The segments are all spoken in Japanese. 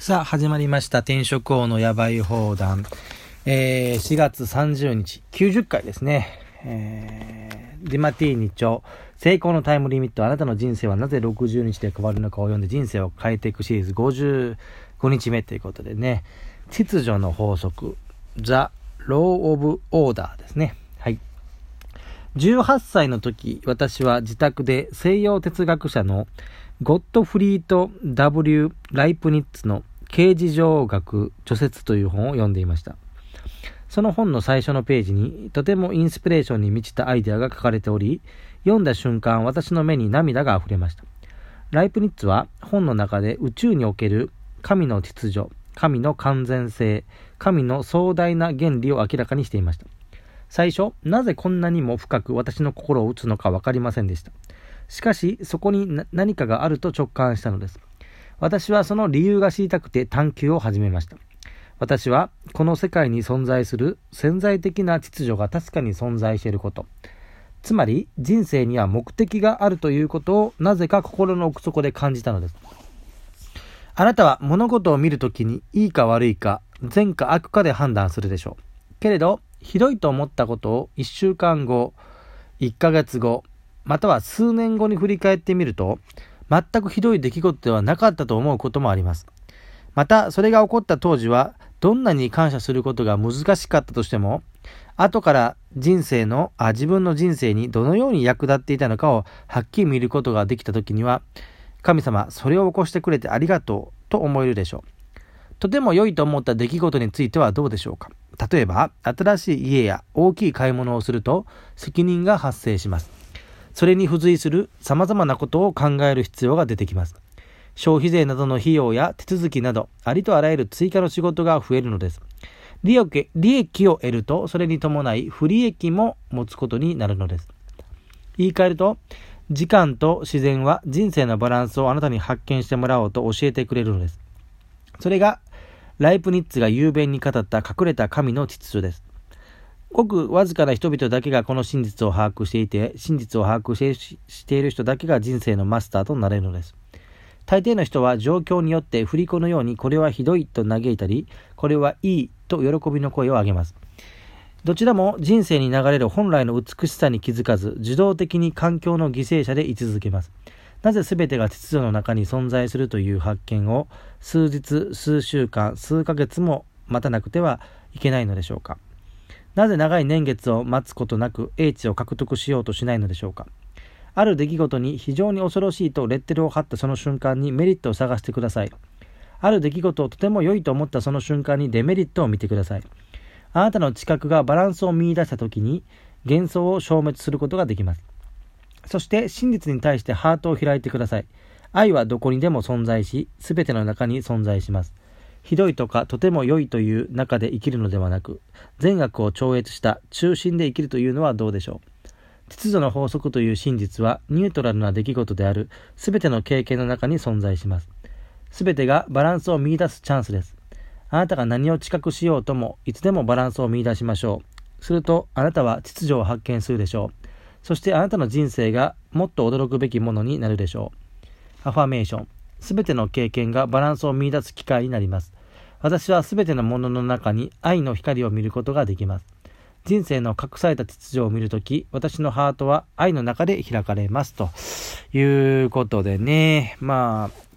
さあ、始まりました。転職王のやばい放談。えー、4月30日、90回ですね。えー、ディマティーニ著、成功のタイムリミット、あなたの人生はなぜ60日で変わるのかを読んで人生を変えていくシリーズ55日目ということでね、秩序の法則、The Law of Order ですね。18歳の時、私は自宅で西洋哲学者のゴッドフリート・ W・ ライプニッツの刑事上学除説という本を読んでいました。その本の最初のページにとてもインスピレーションに満ちたアイデアが書かれており、読んだ瞬間私の目に涙が溢れました。ライプニッツは本の中で宇宙における神の秩序、神の完全性、神の壮大な原理を明らかにしていました。最初、なぜこんなにも深く私の心を打つのかわかりませんでした。しかし、そこに何かがあると直感したのです。私はその理由が知りたくて探求を始めました。私はこの世界に存在する潜在的な秩序が確かに存在していること。つまり人生には目的があるということをなぜか心の奥底で感じたのです。あなたは物事を見るときにいいか悪いか善か悪かで判断するでしょう。けれど、ひどいと思ったことを1週間後、1ヶ月後、または数年後に振り返ってみると、全くひどい出来事ではなかったと思うこともあります。また、それが起こった当時は、どんなに感謝することが難しかったとしても、後から人生の、あ、自分の人生にどのように役立っていたのかをはっきり見ることができた時には、神様、それを起こしてくれてありがとうと思えるでしょう。とても良いと思った出来事についてはどうでしょうか？例えば、新しい家や大きい買い物をすると責任が発生します。それに付随する様々なことを考える必要が出てきます。消費税などの費用や手続きなど、ありとあらゆる追加の仕事が増えるのです。利益を得ると、それに伴い不利益も持つことになるのです。言い換えると、時間と自然は人生のバランスをあなたに発見してもらおうと教えてくれるのです。それが、ライプニッツが雄弁に語った隠れた神の秩序です。ごくわずかな人々だけがこの真実を把握していて、真実を把握している人だけが人生のマスターとなれるのです。大抵の人は状況によって振り子のようにこれはひどいと嘆いたり、これはいいと喜びの声を上げます。どちらも人生に流れる本来の美しさに気づかず、受動的に環境の犠牲者で居続けます。なぜ全てが秩序の中に存在するという発見を数日、数週間、数ヶ月も待たなくてはいけないのでしょうか？なぜ長い年月を待つことなく英知を獲得しようとしないのでしょうか？ある出来事に非常に恐ろしいとレッテルを貼ったその瞬間にメリットを探してください。ある出来事をとても良いと思ったその瞬間にデメリットを見てください。あなたの知覚がバランスを見出した時に幻想を消滅することができます。そして真実に対してハートを開いてください。愛はどこにでも存在し、すべての中に存在します。ひどいとかとても良いという中で生きるのではなく、善悪を超越した中心で生きるというのはどうでしょう。秩序の法則という真実はニュートラルな出来事であるすべての経験の中に存在します。すべてがバランスを見出すチャンスです。あなたが何を知覚しようとも、いつでもバランスを見出しましょう。すると、あなたは秩序を発見するでしょう。そしてあなたの人生がもっと驚くべきものになるでしょう。アファメーション。すべての経験がバランスを見出す機会になります。私はすべてのものの中に愛の光を見ることができます。人生の隠された秩序を見るとき、私のハートは愛の中で開かれます。ということでね、まあ、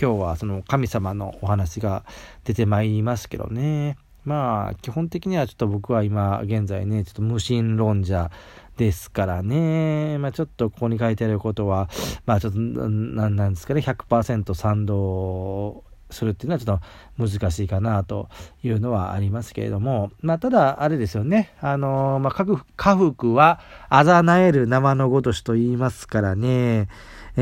今日はその神様のお話が出てまいりますけどね。まあ、基本的にはちょっと僕は今現在ね、ちょっと無神論者ですからね、まあちょっとここに書いてあることは、まあちょっと、何なんですかね、100%賛同するっていうのはちょっと難しいかなというのはありますけれども、まあ、ただ、あれですよね。あのまあ、家福は、あざなえる生のごとしと言いますからね。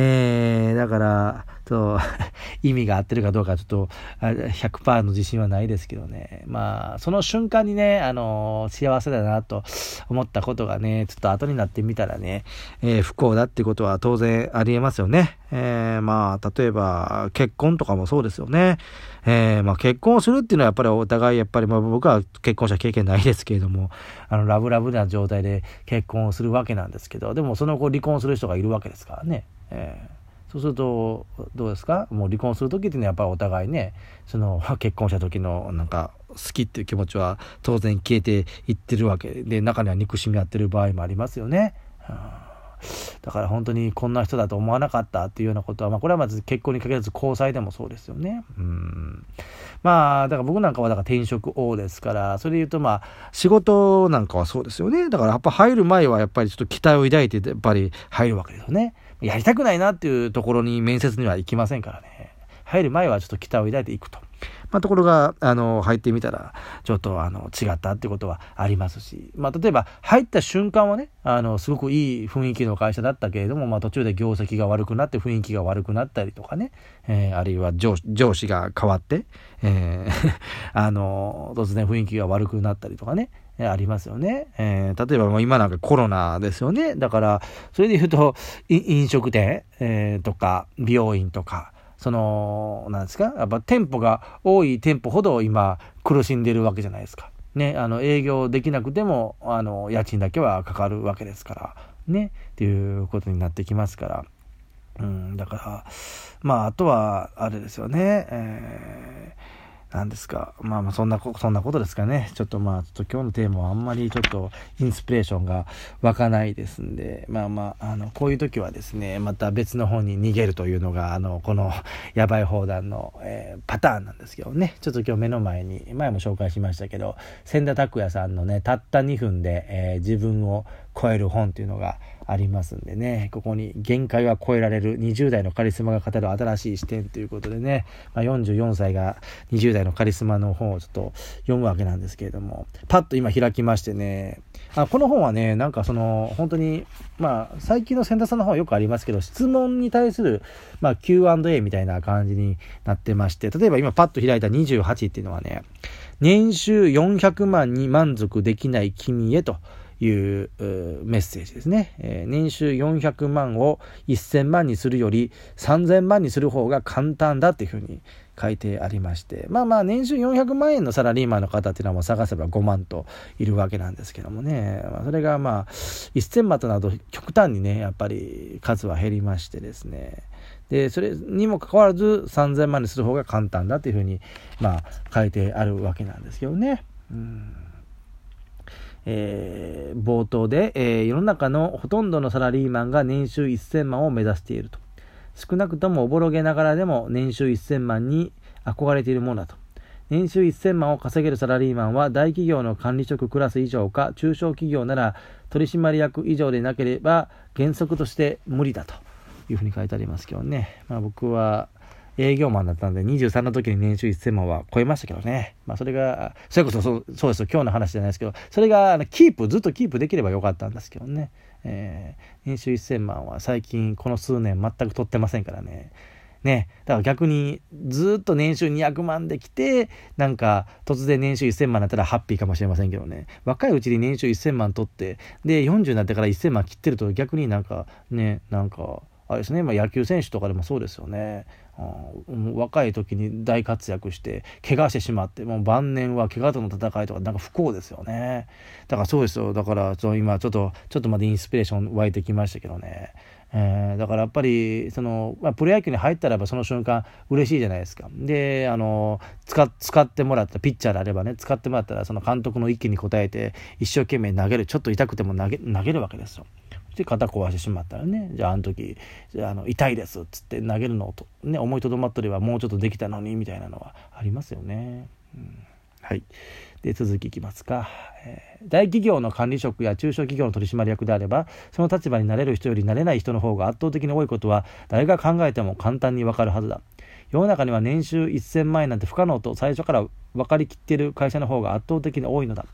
えー、だから、と、意味が合ってるかどうかちょっと100%の自信はないですけどね。まあ、その瞬間にね、あの幸せだなと思ったことがね、ちょっと後になってみたらね、えー、不幸だってことは当然ありえますよね。えー、まあ、例えば、結婚とかもそうですよね。え、まあ結婚するっていうのはやっぱりお互いやっぱり、まあ僕は結婚した経験ないですけれども、あの、ラブラブな状態で結婚をするわけなんですけど、でもその後離婚する人がいるわけですからね。えーそうするとどうですか？もう離婚する時っていうのはやっぱりお互いねその 結婚した時のなんか好きっていう気持ちは当然消えていってるわけで中には憎しみ合ってる場合もありますよね。だから本当にこんな人だと思わなかったっていうようなことは、まあ、これはまず結婚に限らず交際でもそうですよね。うんまあ、だから僕なんかはだから転職王ですから、それで言うとまあ、仕事なんかはそうですよね。だからやっぱ入る前はやっぱりちょっと期待を抱いてやっぱり入るわけですよね。やりたくないなっていうところに面接には行きませんからね。入る前はちょっと期待を抱いていくと。まあ、ところが、あの、入ってみたら、ちょっと、あの、違ったってことはありますし、まあ、例えば、入った瞬間はね、あの、すごくいい雰囲気の会社だったけれども、まあ、途中で業績が悪くなって雰囲気が悪くなったりとかね、えー、あるいは上上司が変わって、えー あの、突然雰囲気が悪くなったりとかね、ありますよね。えー、例えば今なんかコロナですよね。だから、それで言うと、飲食店、えー、とか、美容院とか、その、なんですか？やっぱ店舗が多い店舗ほど今苦しんでるわけじゃないですか。ね、あの、営業できなくても、あの、家賃だけはかかるわけですから、ね、っていうことになってきますから。うん、だから、まあ、あとは、あれですよね、えー何ですか。まあまあ、そんなこ、そんなことですかね。ちょっとまあ、ちょっと今日のテーマはあんまりちょっとインスピレーションが湧かないですんで、まあまあ、あの、こういう時はですね、また別の方に逃げるというのが、あの、この、やばい砲弾の、えー、パターンなんですけどね。ちょっと今日目の前に、前も紹介しましたけど、千田拓也さんのね、たった2分で、えー、自分を超える本っていうのがありますんでね、ここに限界は超えられる。20代のカリスマが語る新しい視点ということでね、まあ、44歳が20代のカリスマの本をちょっと読むわけなんですけれども、パッと今開きましてね、あこの本はね、なんかその、本当に、まあ、最近の千田さんの本はよくありますけど、質問に対する、まあ、Q&A みたいな感じになってまして、例えば今パッと開いた28っていうのはね、年収400万に満足できない君へというメッセージですね、えー、年収400万を1000万にするより3000万にする方が簡単だっていうふうに書いてありましてまあまあ年収400万円のサラリーマンの方っていうのはもう探せば5万といるわけなんですけどもね、まあ、それがまあ1000万となると極端にねやっぱり数は減りましてですね。でそれにもかかわらず3000万にする方が簡単だっていうふうにまあ書いてあるわけなんですけどね。うん。えー、冒頭で、えー、世の中のほとんどのサラリーマンが年収1000万を目指していると。少なくともおぼろげながらでも年収1000万に憧れているものだと。年収1000万を稼げるサラリーマンは大企業の管理職クラス以上か中小企業なら取締役以上でなければ原則として無理だというふうに書いてありますけどね。まあ僕は営業マンだったんで、23の時に年収1000万は超えましたけどね。まあそれが、それこそそうそうですよ、今日の話じゃないですけど、それがキープ、ずっとキープできればよかったんですけどね。えー、年収1000万は最近この数年全く取ってませんからね。ね、だから逆にずっと年収200万できて、なんか突然年収1000万だったらハッピーかもしれませんけどね、若いうちに年収1000万取って、で、40になってから1000万切ってると逆になんかね、なんか、あれですね、まあ、野球選手とかでもそうですよね。うん、若い時に大活躍して怪我してしまってもう晩年は怪我との戦いとかなんか不幸ですよね。だからそうですよ。だからちょ今ちょっとちょっとまでインスピレーション湧いてきましたけどね、えー、だからやっぱりその、まあ、プロ野球に入ったらばその瞬間嬉しいじゃないですか。であの使使ってもらったピッチャーであればね使ってもらったらその監督の意見に応えて一生懸命投げるちょっと痛くても投げ投げるわけですよ。で肩壊してしまったらねじゃああの時あの痛いですっつって投げるのと、ね、思いとどまっとればもうちょっとできたのにみたいなのはありますよね。うん、はい。で続きいきますか、えー、大企業の管理職や中小企業の取締役であればその立場になれる人よりなれない人の方が圧倒的に多いことは誰が考えても簡単にわかるはずだ。世の中には年収1000万円なんて不可能と最初から分かりきっている会社の方が圧倒的に多いのだ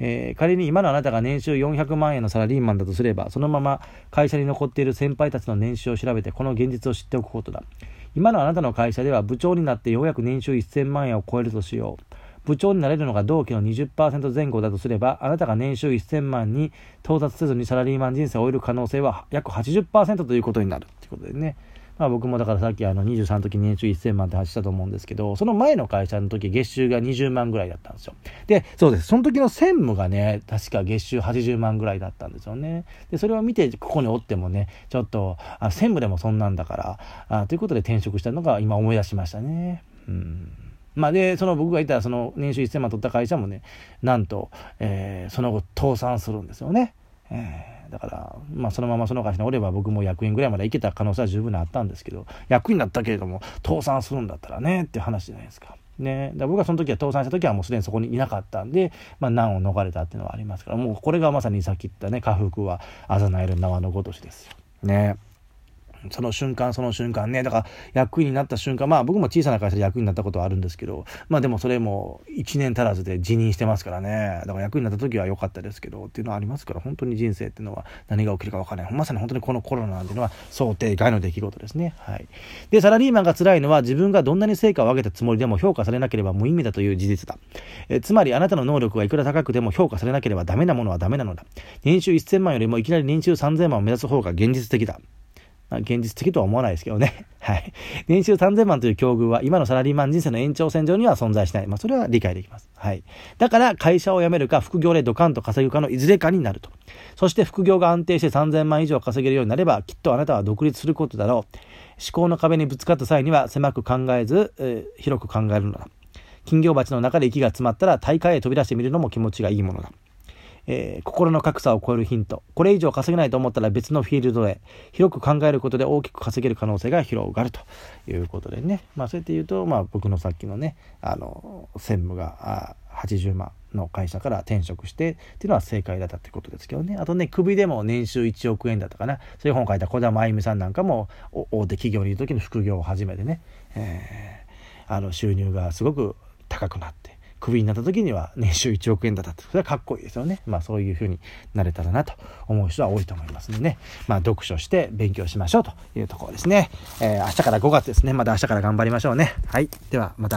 えー、仮に今のあなたが年収400万円のサラリーマンだとすれば、そのまま会社に残っている先輩たちの年収を調べて、この現実を知っておくことだ。今のあなたの会社では部長になってようやく年収1000万円を超えるとしよう。部長になれるのが同期の20%前後だとすれば、あなたが年収1000万に到達せずにサラリーマン人生を終える可能性は約80%ということになるということでね。まあ僕もだからさっきあの23の時年収1000万って話したと思うんですけど、その前の会社の時月収が20万ぐらいだったんですよ。で、そうです。その時の専務がね、確か月収80万ぐらいだったんですよね。で、それを見て、ここにおってもね、ちょっと、あ専務でもそんなんだから、あということで転職したのが今思い出しましたね。うん。まあ、で、その僕がいたらその年収1000万取った会社もね、なんと、えー、その後倒産するんですよね。えーだから、まあ、そのままその会社におれば僕も役員ぐらいまで行けた可能性は十分にあったんですけど、役員だったけれども、倒産するんだったらね、っていう話じゃないですか。ね、だ僕がその時は倒産した時はもうすでにそこにいなかったんで、まあ、難を逃れたっていうのはありますからもうこれがまさにさっき言ったね下腹はあざなえる縄のごとしですよ。ね。その瞬間その瞬間ね、だから役員になった瞬間、まあ僕も小さな会社で役員になったことはあるんですけど、まあでもそれも1年足らずで辞任してますからね、だから役員になった時は良かったですけどっていうのはありますから、本当に人生っていうのは何が起きるか分からない。まさに本当にこのコロナなんていうのは想定外の出来事ですね。はい。で、サラリーマンが辛いのは自分がどんなに成果を上げたつもりでも評価されなければ無意味だという事実だ。えつまりあなたの能力がいくら高くても評価されなければダメなものはダメなのだ。年収1000万よりもいきなり年収3000万を目指す方が現実的だ。まあ、現実的とは思わないですけどね。はい。年収3000万という境遇は今のサラリーマン人生の延長線上には存在しない。まあ、それは理解できます。はい。だから会社を辞めるか副業でドカンと稼ぐかのいずれかになると。そして副業が安定して3000万以上稼げるようになれば、きっとあなたは独立することだろう。思考の壁にぶつかった際には狭く考えず、えー、広く考えるのだ。金魚鉢の中で息が詰まったら大会へ飛び出してみるのも気持ちがいいものだ。えー、心の格差を超えるヒント。これ以上稼げないと思ったら別のフィールドへ、広く考えることで大きく稼げる可能性が広がるということでね。まあそうやって言うと、まあ僕のさっきのね、あの、専務が80万の会社から転職してっていうのは正解だったってことですけどね。あとね、首でも年収1億円だったかな。そういう本を書いた小田真由美さんなんかも大手企業にいる時の副業を始めてね、えー、あの収入がすごく高くなって、クビになった時には年収1億円だったと。それはかっこいいですよね。まあそういうふうになれたらなと思う人は多いと思いますんでね。まあ読書して勉強しましょうというところですね。えー、明日から5月ですね。また明日から頑張りましょうね。はい。ではまた明日。